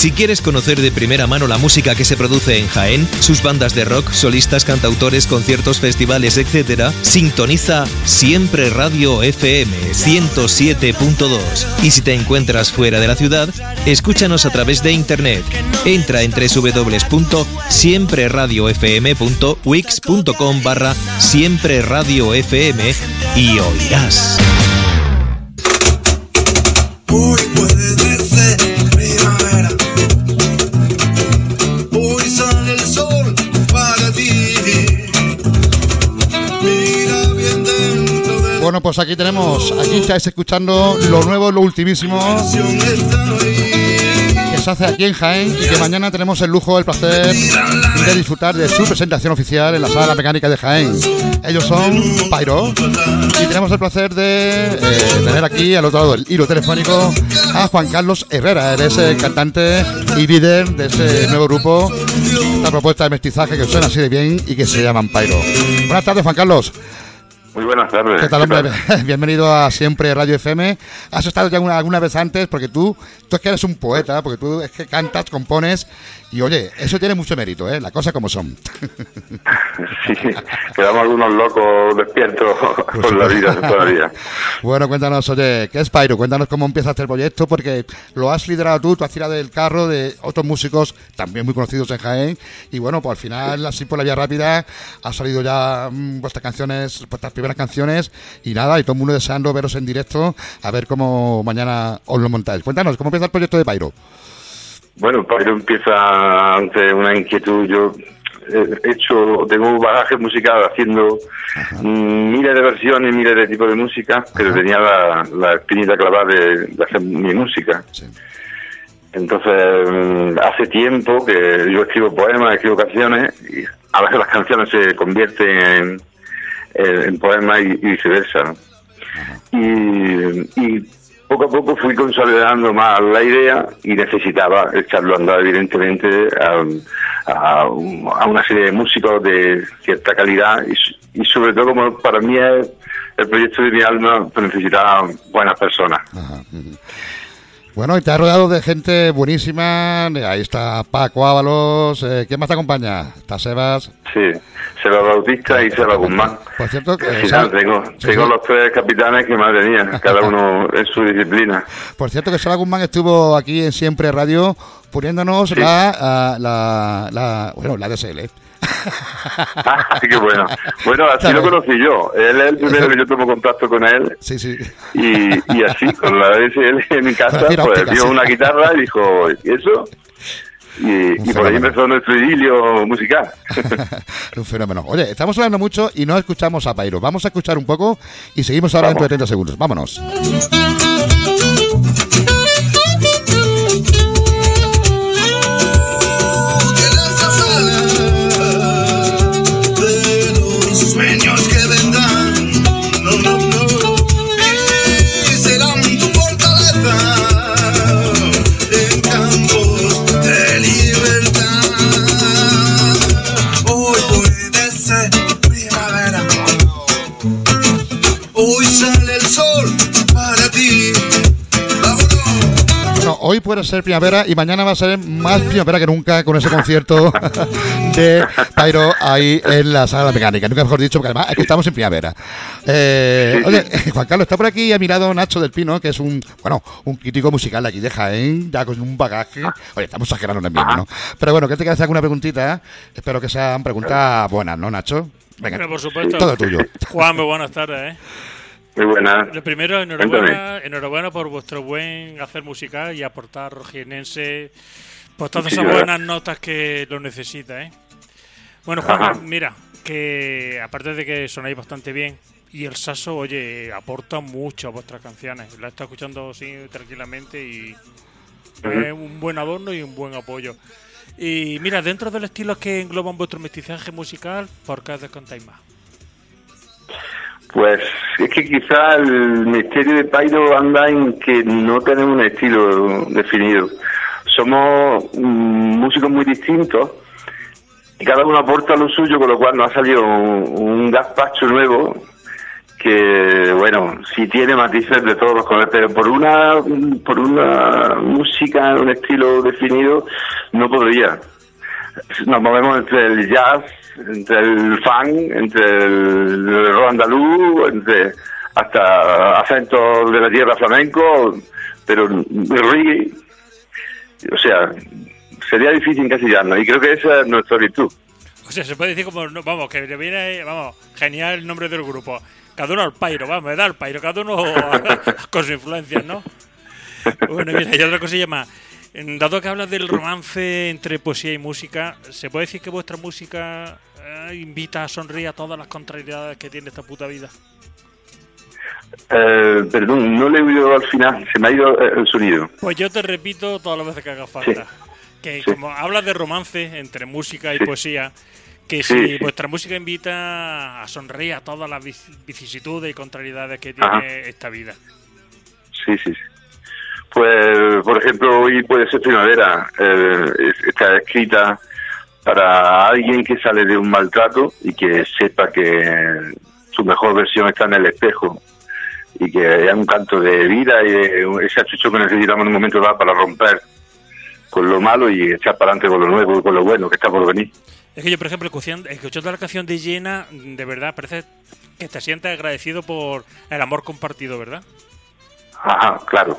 Si quieres conocer de primera mano la música que se produce en Jaén, sus bandas de rock, solistas, cantautores, conciertos, festivales, etc., sintoniza Siempre Radio FM 107.2. Y si te encuentras fuera de la ciudad, escúchanos a través de internet. Entra en www.siempreradiofm.wix.com barra Siempre Radio FM y oirás. Puede Bueno, pues aquí tenemos, aquí estáis escuchando lo nuevo, lo ultimísimo que se hace aquí en Jaén y que mañana tenemos el lujo, el placer de disfrutar de su presentación oficial en la sala mecánica de Jaén. Ellos son Pyro y tenemos el placer de eh, tener aquí al otro lado del hilo telefónico a Juan Carlos Herrera. Él es el cantante y líder de este nuevo grupo, esta propuesta de mestizaje que suena así de bien y que se llaman Pyro. Buenas tardes, Juan Carlos. Muy buenas tardes. ¿Qué tal, hombre? Bienvenido a Siempre Radio FM. Has estado ya una- alguna vez antes porque tú, tú es que eres un poeta, porque tú es que cantas, compones y oye, eso tiene mucho mérito, ¿eh? La cosa como son. Sí, quedamos algunos locos despiertos con la vida todavía. Bueno, cuéntanos, oye, ¿qué es Pyro? Cuéntanos cómo empieza este proyecto porque lo has liderado tú, tú has tirado del carro de otros músicos también muy conocidos en Jaén y bueno, pues al final, así por la vía rápida, ha salido ya mm, vuestras canciones, vuestras primeras canciones y nada, y todo el mundo deseando veros en directo a ver cómo mañana os lo montáis. Cuéntanos, ¿cómo empieza el proyecto de Pyro? Bueno, Pyro empieza ante una inquietud. Yo he hecho, tengo un bagaje musical haciendo mm, miles de versiones, miles de tipos de música, pero tenía la, la espinita clavada de, de hacer mi música. Sí. Entonces, mm, hace tiempo que yo escribo poemas, escribo canciones, y a veces las canciones se convierten en, en- en poemas y, y viceversa. ¿no? Y, y poco a poco fui consolidando más la idea y necesitaba echarlo a andar, evidentemente, a, una serie de músicos de cierta calidad y, sobre todo, como para mí el proyecto de mi alma, necesitaba buenas personas. Bueno, y te has rodeado de gente buenísima. Ahí está Paco Ábalos. Eh, ¿Quién más te acompaña? Está Sebas. Sí, Seba Bautista y Seba Guzmán. Por cierto, que- final tengo, sí, tengo sí. los tres capitanes que madre mía, cada uno en su disciplina. Por cierto, que Sara Guzmán estuvo aquí en Siempre Radio poniéndonos la, ah, la, la, bueno, la DSL. Ah, qué bueno. Bueno, así Claro. lo conocí yo. Él es el primero que yo tomo contacto con él. Sí, sí. Y, y así, con la DSL en mi casa, pues óptica, vio sí. una guitarra y dijo, ¿y eso? Y, y por ahí empezó nuestro idilio musical. Un fenómeno. Oye, estamos hablando mucho y no escuchamos a Pairo. Vamos a escuchar un poco y seguimos ahora dentro de 30 segundos. Vámonos. Hoy puede ser primavera y mañana va a ser más primavera que nunca con ese concierto de Pairo ahí en la sala mecánica. Nunca mejor dicho, porque además es que estamos en primavera. Eh, oye, Juan Carlos, está por aquí a mi lado Nacho del Pino, que es un, bueno, un crítico musical de aquí de Jaén, ya con un bagaje. Oye, estamos exagerando también, ¿no? Pero bueno, que te quiero hacer alguna preguntita. Espero que sean preguntas buenas, ¿no, Nacho? Venga, Bueno, por supuesto. todo tuyo. Juan, muy buenas tardes. ¿eh? Muy. Lo primero, enhorabuena, enhorabuena por vuestro buen hacer musical y aportar rojienense por todas esas buenas notas que lo necesita. ¿eh? Bueno, Juan, Ajá. mira, que aparte de que sonáis bastante bien, y el Saso, oye, aporta mucho a vuestras canciones. La está escuchando así tranquilamente y es un buen adorno y un buen apoyo. Y mira, dentro del estilo que engloban vuestro mestizaje musical, ¿por qué os descontáis más? Pues es que quizá el misterio de Pairo anda en que no tenemos un estilo definido. Somos mm, músicos muy distintos y cada uno aporta lo suyo, con lo cual nos ha salido un, un gazpacho nuevo que bueno, sí tiene matices de todos los colores, pero por una por una música, un estilo definido, no podría. Nos movemos entre el jazz, entre el funk, entre el rock andaluz, entre hasta acentos de la tierra flamenco, pero el reggae, o sea, sería difícil encasillarnos y creo que esa es nuestra virtud. O sea, se puede decir como, vamos, que viene, vamos, genial el nombre del grupo. Cada uno al pairo, vamos, me da al pairo, cada uno con sus influencias, ¿no? Bueno, mira, y otra cosilla más. Dado que hablas del romance entre poesía y música, ¿se puede decir que vuestra música eh, invita a sonreír a todas las contrariedades que tiene esta puta vida? Eh, perdón, no le he oído al final, se me ha ido eh, el sonido. Pues yo te repito todas las veces que haga falta. Que sí. como hablas de romance entre música y Sí. poesía, que Sí, si vuestra música invita a sonreír a todas las vic- vicisitudes y contrariedades que tiene Ajá. esta vida. Sí, sí, sí. Pues, por ejemplo, hoy puede ser primavera. eh, es- está escrita para alguien que sale de un maltrato y que sepa que su mejor versión está en el espejo y que hay un canto de vida y de ese achucho que necesitamos en un momento dado para romper con lo malo y echar para adelante con lo nuevo y con lo bueno que está por venir. Es que yo, por ejemplo, escuchando, escuchando la canción de Llena, de verdad parece que te sientes agradecido por el amor compartido, ¿verdad? Ajá, claro.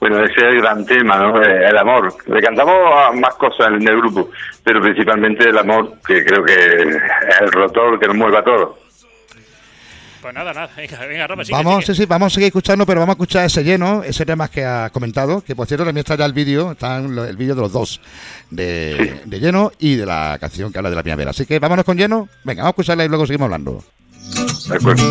Bueno, ese es el gran tema, ¿no? Eh, El amor. Le cantamos a más cosas en el grupo, pero principalmente el amor, que creo que es el rotor que nos mueve a todos. Pues nada, nada. Venga, venga Rafa, sigue, Vamos, sigue. sí, sí, vamos a seguir escuchando, pero vamos a escuchar ese lleno, ese tema que ha comentado, que por cierto también está ya el vídeo, está el vídeo de los dos, de, de lleno y de la canción que habla de la primavera. Así que vámonos con lleno, venga, vamos a escucharla y luego seguimos hablando. ¿De acuerdo?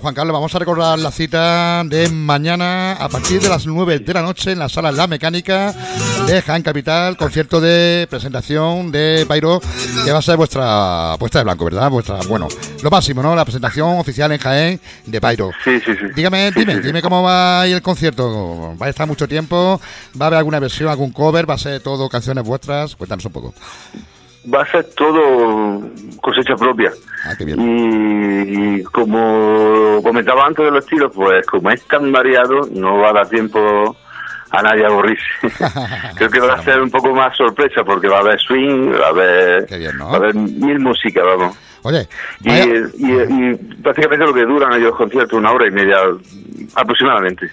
Juan Carlos, vamos a recordar la cita de mañana a partir de las 9 de la noche en la sala La Mecánica de Jaén Capital, concierto de presentación de Pairo, que va a ser vuestra puesta de blanco, ¿verdad? Vuestra, bueno, lo máximo, ¿no? La presentación oficial en Jaén de Pairo. Sí, sí, sí. Dígame, dime, sí, sí. dime cómo va a ir el concierto. ¿Va a estar mucho tiempo? ¿Va a haber alguna versión, algún cover? ¿Va a ser todo canciones vuestras? Cuéntanos un poco. Va a ser todo cosecha propia. Ah, qué bien. Y, y como comentaba antes de los estilos, pues como es tan variado, no va a dar tiempo a nadie a aburrirse. Creo que va a ser un poco más sorpresa porque va a haber swing, va a haber, Qué bien, ¿no? va a haber mil música, vamos. Oye, Y, y, y prácticamente lo que duran ellos los conciertos, una hora y media aproximadamente.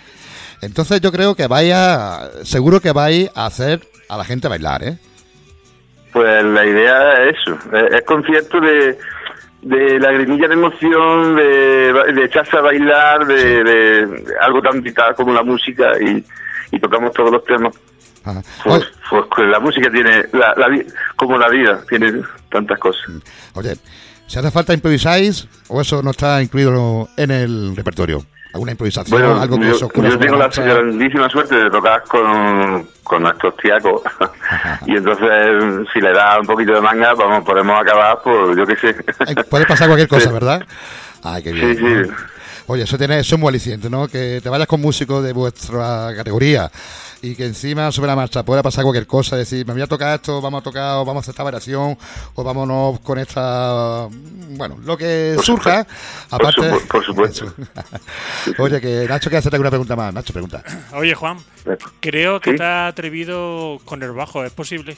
entonces yo creo que vaya, seguro que vais a hacer a la gente bailar, ¿eh? Pues la idea es eso, es, es concierto de, de lagrimilla de emoción, de, de echarse a bailar, de, de algo tan vital como la música y, y tocamos todos los temas. Ajá. Pues, pues la música tiene, la, la como la vida, tiene tantas cosas. oye, si hace falta improvisáis o eso no está incluido en el repertorio. Alguna improvisación, Bueno, algo que yo, ocurra yo tengo la grandísima suerte de tocar con, con nuestros tiacos y entonces si le da un poquito de manga, vamos, podemos acabar por, yo qué sé. Ay, Puede pasar cualquier cosa, Sí. ¿verdad? Ay, qué Sí, bien. sí. ¿no? Oye, eso tiene, eso es muy aliciente, ¿no? Que te vayas con músicos de vuestra categoría y que encima sobre la marcha pueda pasar cualquier cosa, decir, me voy a tocar esto, vamos a tocar, o vamos a hacer esta variación, o vámonos con esta, bueno, lo que Por surja, aparte. por supuesto. Oye, que Nacho quiere hacerte alguna pregunta más. Nacho, pregunta. Oye, Juan, creo que ¿Sí? te has atrevido con el bajo, ¿es posible?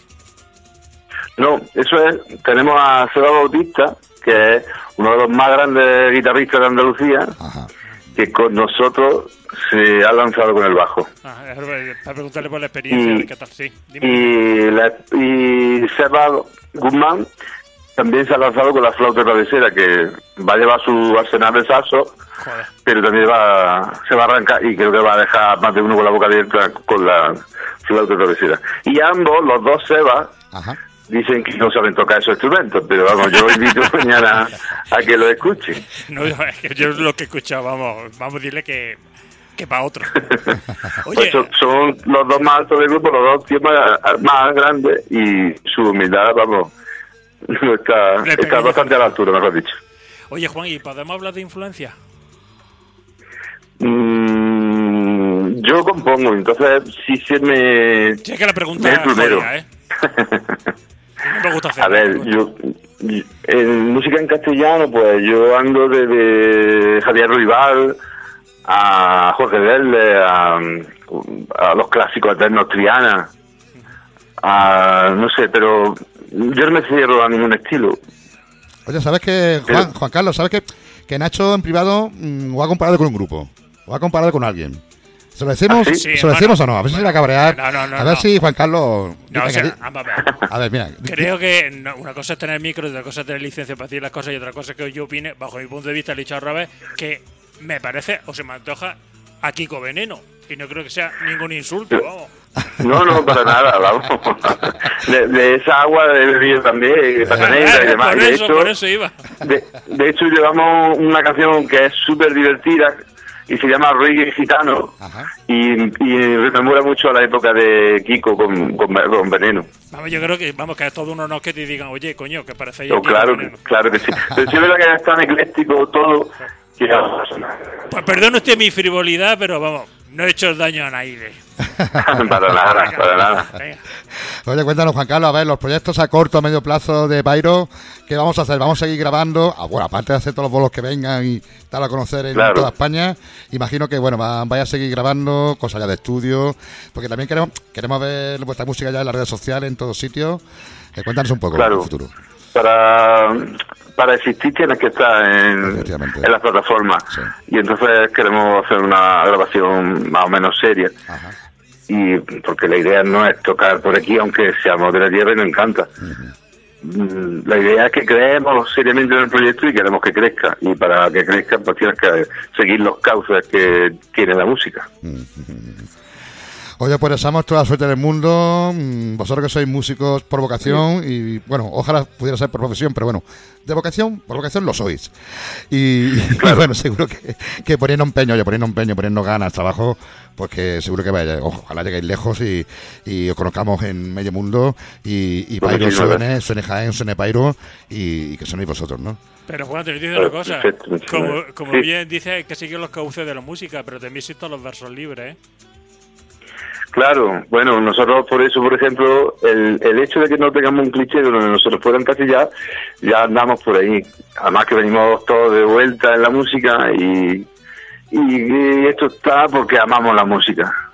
No, eso es, tenemos a Seba Bautista, que es uno de los más grandes guitarristas de Andalucía, Ajá. que con nosotros se ha lanzado con el bajo. Ah, es para preguntarle por la experiencia, Y- qué tal, sí. Dime. Y, la, y Seba Guzmán también se ha lanzado con la flauta travesera, que va a llevar su arsenal de Joder. pero también va, se va a arrancar y creo que va a dejar más de uno con la boca abierta con la flauta travesera. Y ambos, los dos Sebas, Ajá. Dicen que no saben tocar esos instrumentos, pero vamos, yo invito mañana a que lo escuchen. No, es que yo lo que he escuchado, vamos, vamos a decirle que, que para otro. Pues Oye, son, son los dos más altos del grupo, los dos tíos más, más grandes y su humildad, vamos, está, está bastante a la altura, mejor dicho. oye, Juan, ¿y podemos hablar de influencia? Mm, yo compongo, entonces si se me... Sí, es que la pregunta es primero. ¿eh? No me gusta hacer. A ver, yo, yo- en música en castellano, pues yo ando desde Javier Rival a Jorge Verde, a, a los clásicos eternos Triana, a, no sé, pero yo no me cierro a ningún estilo. Oye, ¿sabes que Juan, Juan Carlos, ¿sabes que, que Nacho en privado mm, o ha comparado con un grupo? ¿O ha comparado con alguien? ¿Se lo decimos, ¿Ah, sí? ¿se lo decimos o no? A ver si se le va a cabrear. No, no, no, a ver no. si Juan Carlos... No, o sea, vamos a ver. a ver, mira. Creo que no, una cosa es tener micro otra cosa es tener licencia para decir las cosas y otra cosa es que yo opine, bajo mi punto de vista, le he dicho al revés, que me parece o se me antoja a Kiko Veneno. Y no creo que sea ningún insulto, vamos. No, no, para nada, vamos. De, de esa agua he bebido también, de pata negra y demás. por, De eso, hecho, por eso iba. De, de hecho, llevamos una canción que es súper divertida y se llama Reggae Gitano Ajá. y, y rememora mucho a la época de Kiko con, con, con Veneno. Vamos, yo creo que, vamos, que a todos unos no que te digan, oye, coño, que parece yo Oh, Kiko claro, claro que sí. Pero sí es verdad que es tan ecléctico todo que Pues perdone usted mi frivolidad, pero vamos, no he hecho daño a nadie. para nada, para nada. Oye, cuéntanos, Juan Carlos, a ver, los proyectos a corto, a medio plazo de Pairo, ¿qué vamos a hacer? ¿Vamos a seguir grabando? Ah, bueno, aparte de hacer todos los bolos que vengan y dar a conocer en Claro. toda España, imagino que, bueno, va- vaya a seguir grabando cosas ya de estudio, porque también queremos queremos ver vuestra música ya en las redes sociales, en todos sitios. Eh, cuéntanos un poco Claro. el futuro. Para, para existir tienes que estar en, en las plataformas. Sí. Y entonces queremos hacer una grabación más o menos seria. Ajá. y porque la idea no es tocar por aquí, aunque seamos de la tierra y nos encanta. La idea es que creemos seriamente en el proyecto y queremos que crezca. Y para que crezca, pues tienes que seguir los cauces que tiene la música. Oye, pues deseamos toda la suerte del mundo. mm, Vosotros que sois músicos por vocación y, bueno, ojalá pudiera ser por profesión, pero bueno, de vocación, por vocación lo sois. Y, y bueno, seguro que, que poniendo empeño, oye, poniendo empeño, poniendo ganas, trabajo, pues que seguro que vaya, ojo, ojalá lleguéis lejos y, y os conozcamos en medio mundo y, y Pairo suene, suene Jaén, suene Pairo y, y que sonéis vosotros, ¿no? Pero Juan, te digo una cosa. Perfecto, muchas Como, como Sí. bien dice, hay que seguir los cauces de la música, pero también existen los versos libres, ¿eh? Claro, bueno, nosotros por eso, por ejemplo, el, el hecho de que no tengamos un cliché donde nosotros fueran encasillar, ya andamos por ahí. Además que venimos todos de vuelta en la música y, y esto está porque amamos la música.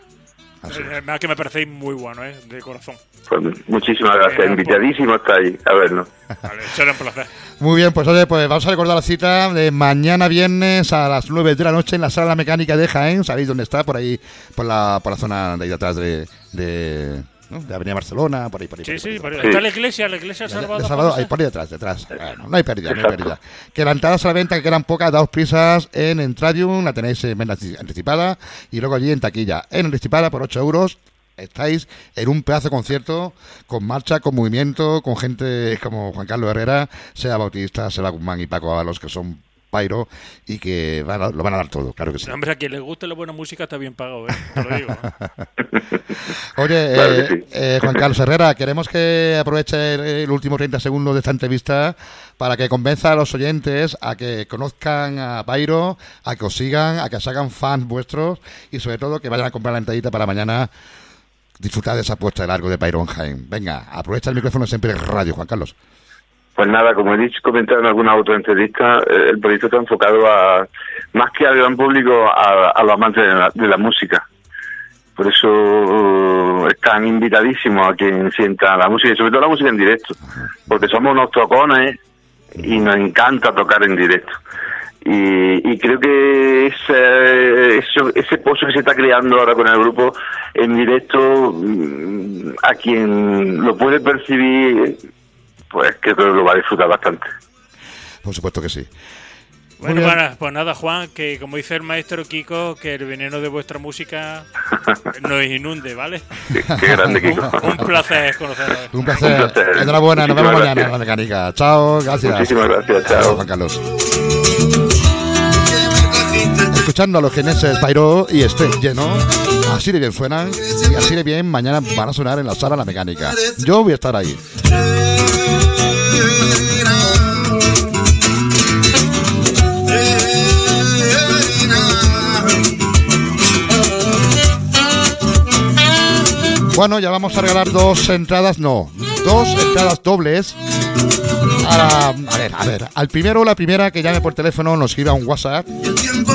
Así es. Además que me parecéis muy bueno, ¿eh? De corazón. Pues muchísimas gracias, Venga, invitadísimo está ahí, a vernos. Vale, será un placer. Muy bien, pues oye, pues vamos a recordar la cita de mañana viernes a las 9 de la noche en la sala mecánica de Jaén. ¿Sabéis dónde está? Por ahí, por la, por la zona de ahí detrás de, de, ¿no? de Avenida Barcelona, por ahí, por ahí. Sí, por ahí, sí, por ahí. está la iglesia, la iglesia De- Salvador. de Salvador, ahí por ahí detrás, detrás. Bueno, no hay pérdida, no hay pérdida. Que la entrada a la venta, que quedan pocas, daos prisas en Entradium, la tenéis en venta anticipada y luego allí en taquilla. En anticipada por 8 euros estáis en un pedazo de concierto con marcha, con movimiento, con gente como Juan Carlos Herrera, sea Bautista, sea Guzmán y Paco Ábalos, que son Pyro y que van a- lo van a dar todo, claro que sí. Hombre, a quien le guste la buena música está bien pagado, ¿eh? Te lo digo. ¿eh? Oye, Claro eh, sí. eh, Juan Carlos Herrera, queremos que aproveche el, el último 30 segundos de esta entrevista para que convenza a los oyentes a que conozcan a Pyro, a que os sigan, a que se hagan fans vuestros y sobre todo que vayan a comprar la entradita para mañana disfrutar de esa puesta de largo de Pyro en Jaén. Venga, aprovecha el micrófono siempre en radio, Juan Carlos. Pues nada, como he dicho, comentado en alguna otra entrevista, eh, el proyecto está enfocado a, más que al gran público, a, los amantes de la, de la música. Por eso eh, están invitadísimos a quien sienta la música y sobre todo la música en directo, porque somos unos tocones y nos encanta tocar en directo. Y, y creo que ese, eso- ese pozo que se está creando ahora con el grupo en directo, mm, a quien lo puede percibir, pues creo que lo va a disfrutar bastante. Por supuesto que sí. Bueno, bueno, pues nada, Juan, que como dice el maestro Kiko, que el veneno de vuestra música nos inunde, ¿vale? Qué, qué grande, Kiko. Un placer conoceros. Un placer. Un placer. Enhorabuena, nos vemos mañana en la mecánica. Chao, gracias. Muchísimas gracias, chao. Juan Carlos. Escuchando a los geneses Pyro y estoy lleno. Así de bien suenan y así de bien mañana van a sonar en la sala La Mecánica. Yo voy a estar ahí. Bueno, ya vamos a regalar dos entradas, no, dos entradas dobles. A, ver, a ver, al primero la primera que llame por teléfono nos escriba un WhatsApp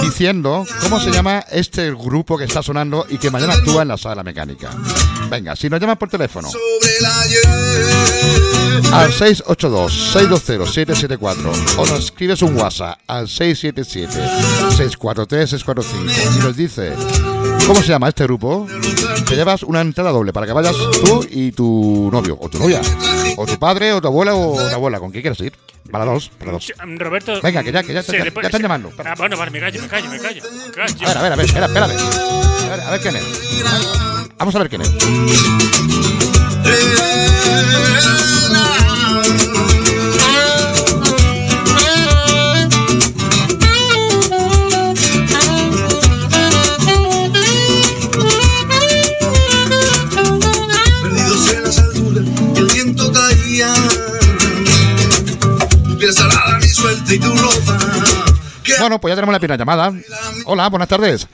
diciendo cómo se llama este grupo que está sonando y que mañana actúa en la sala mecánica. Venga, si nos llaman por teléfono al 682-620-774 o nos escribes un WhatsApp al 677-643-645 y nos dice cómo se llama este grupo, te llevas una entrada doble para que vayas tú y tu novio o tu novia o tu padre o tu abuela o tu abuela, ¿con quién quieres ir? Para dos, para dos. Mm, Roberto. Venga, que ya- que ya- sí, ya- están llamando. Ah, bueno, vale, me callo, me callo, me callo. me callo. A ver, a ver, a ver, espera, espérate. A ver, a ver quién es. Vamos a ver quién es. Bueno, pues ya tenemos la primera llamada. Hola, buenas tardes.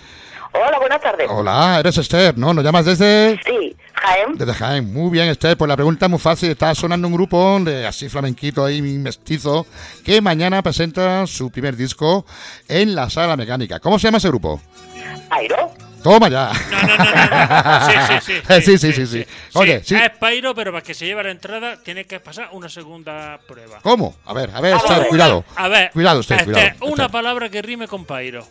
Hola, buenas tardes. Hola, eres Esther, ¿no? Nos llamas desde... Sí, Jaén. Desde Jaén. Muy bien, Esther. Pues la pregunta es muy fácil. Está sonando un grupo de así flamenquito ahí, mestizo, que mañana presenta su primer disco en la sala mecánica. ¿Cómo se llama ese grupo? Airo. Toma ya. No, no, no, no. Sí, sí, sí. Sí, sí, sí. Oye, sí. Es Pairo, pero para que se lleve la entrada tiene que pasar una segunda prueba. ¿Cómo? A ver, a ver, cuidado. A ver, Cuidado, Esther, este, cuidado. una Esther. palabra que rime con Pairo.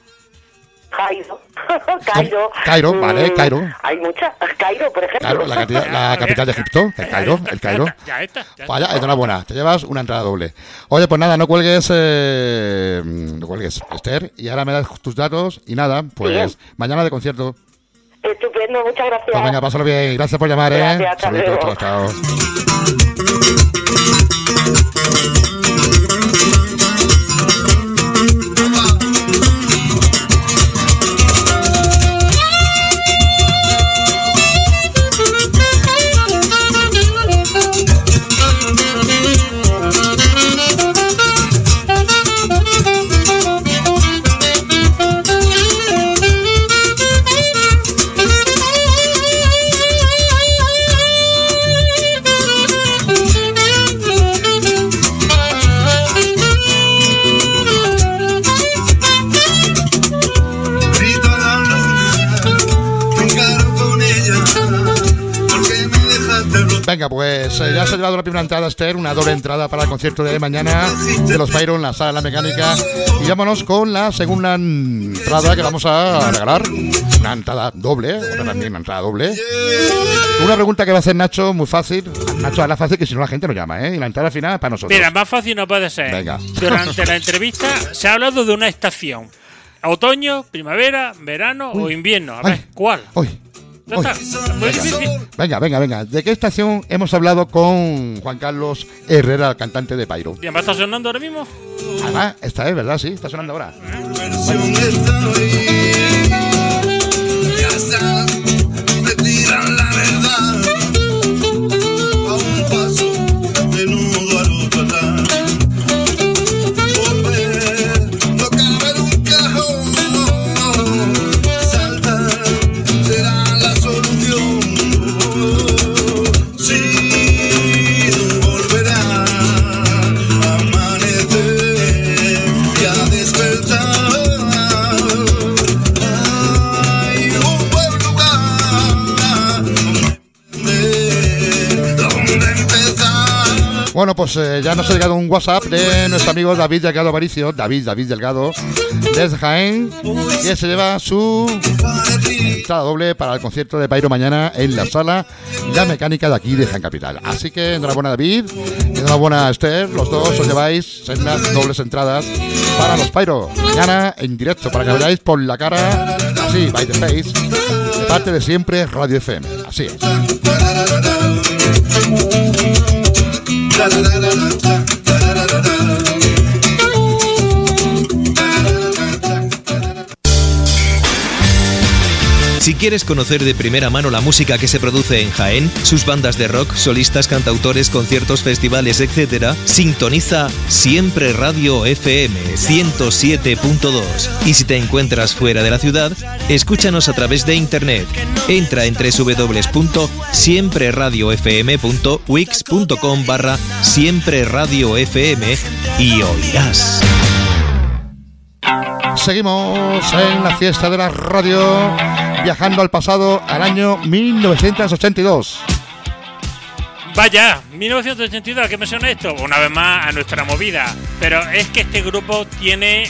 Cairo. Cairo. Cairo, vale, Mm, Cairo. Hay muchas. Cairo, por ejemplo. Claro, la, capital- la capital de Egipto, el Cairo, el Cairo. Ya está. Ya está. Vaya, enhorabuena, te llevas una entrada doble. Oye, pues nada, no cuelgues, eh, no cuelgues, Esther, y ahora me das tus datos y nada, pues mañana de concierto. Estupendo, muchas gracias. Pues venga, pásalo bien, gracias por llamar, ¿eh? Gracias, hasta Saluditos, luego. chao, Pues eh, ya se ha llevado la primera entrada, Esther, una doble entrada para el concierto de mañana de los Byron en la sala mecánica. Y vámonos con la segunda entrada que vamos a regalar. Una entrada doble, otra también una entrada doble. Una pregunta que va a hacer Nacho, muy fácil. Nacho, hazla fácil que si no la gente no llama, ¿eh? Y la entrada final es para nosotros. Mira, más fácil no puede ser. Venga. Durante la entrevista se ha hablado de una estación. Otoño, primavera, verano o invierno. A ver, Ay. ¿cuál? Uy, Está. Muy difícil. Venga, venga, venga. ¿De qué estación hemos hablado con Juan Carlos Herrera, el cantante de Pairo? ¿Y además está sonando ahora mismo? Además, esta es verdad, sí, está sonando ahora. versión está Bueno, pues eh, ya nos ha llegado un WhatsApp de nuestro amigo David Delgado Aparicio, David, David Delgado, desde Jaén, que se lleva su entrada doble para el concierto de Pairo mañana en la sala La Mecánica de aquí de Jaén Capital. Así que enhorabuena David, enhorabuena Esther, los dos os lleváis sendas dobles entradas para los Pairo. Mañana en directo, para que veáis por la cara, así, by the face, de parte de siempre Radio FM. Así es. da da da da da Si quieres conocer de primera mano la música que se produce en Jaén, sus bandas de rock, solistas, cantautores, conciertos, festivales, etc., sintoniza Siempre Radio FM 107.2. Y si te encuentras fuera de la ciudad, escúchanos a través de internet. Entra en www.siempreradiofm.wix.com barra Siempre Radio FM y oirás. Seguimos en la fiesta de la radio, viajando al pasado, al año 1982. Vaya, 1982, ¿a qué me suena esto? Una vez más a nuestra movida. Pero es que este grupo tiene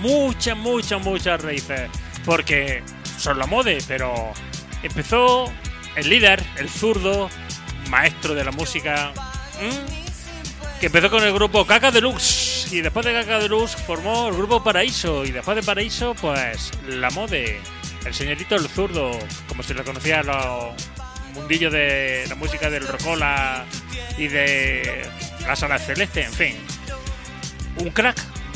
muchas, muchas, muchas raíces. Porque son la mode, pero empezó el líder, el zurdo, maestro de la música, que empezó con el grupo Caca Deluxe. Y después de Caca Deluxe formó el grupo Paraíso. Y después de Paraíso, pues la mode, el señorito el zurdo, como se le conocía a los mundillo de la música del Rocola y de la Sala Celeste, en fin. Un crack,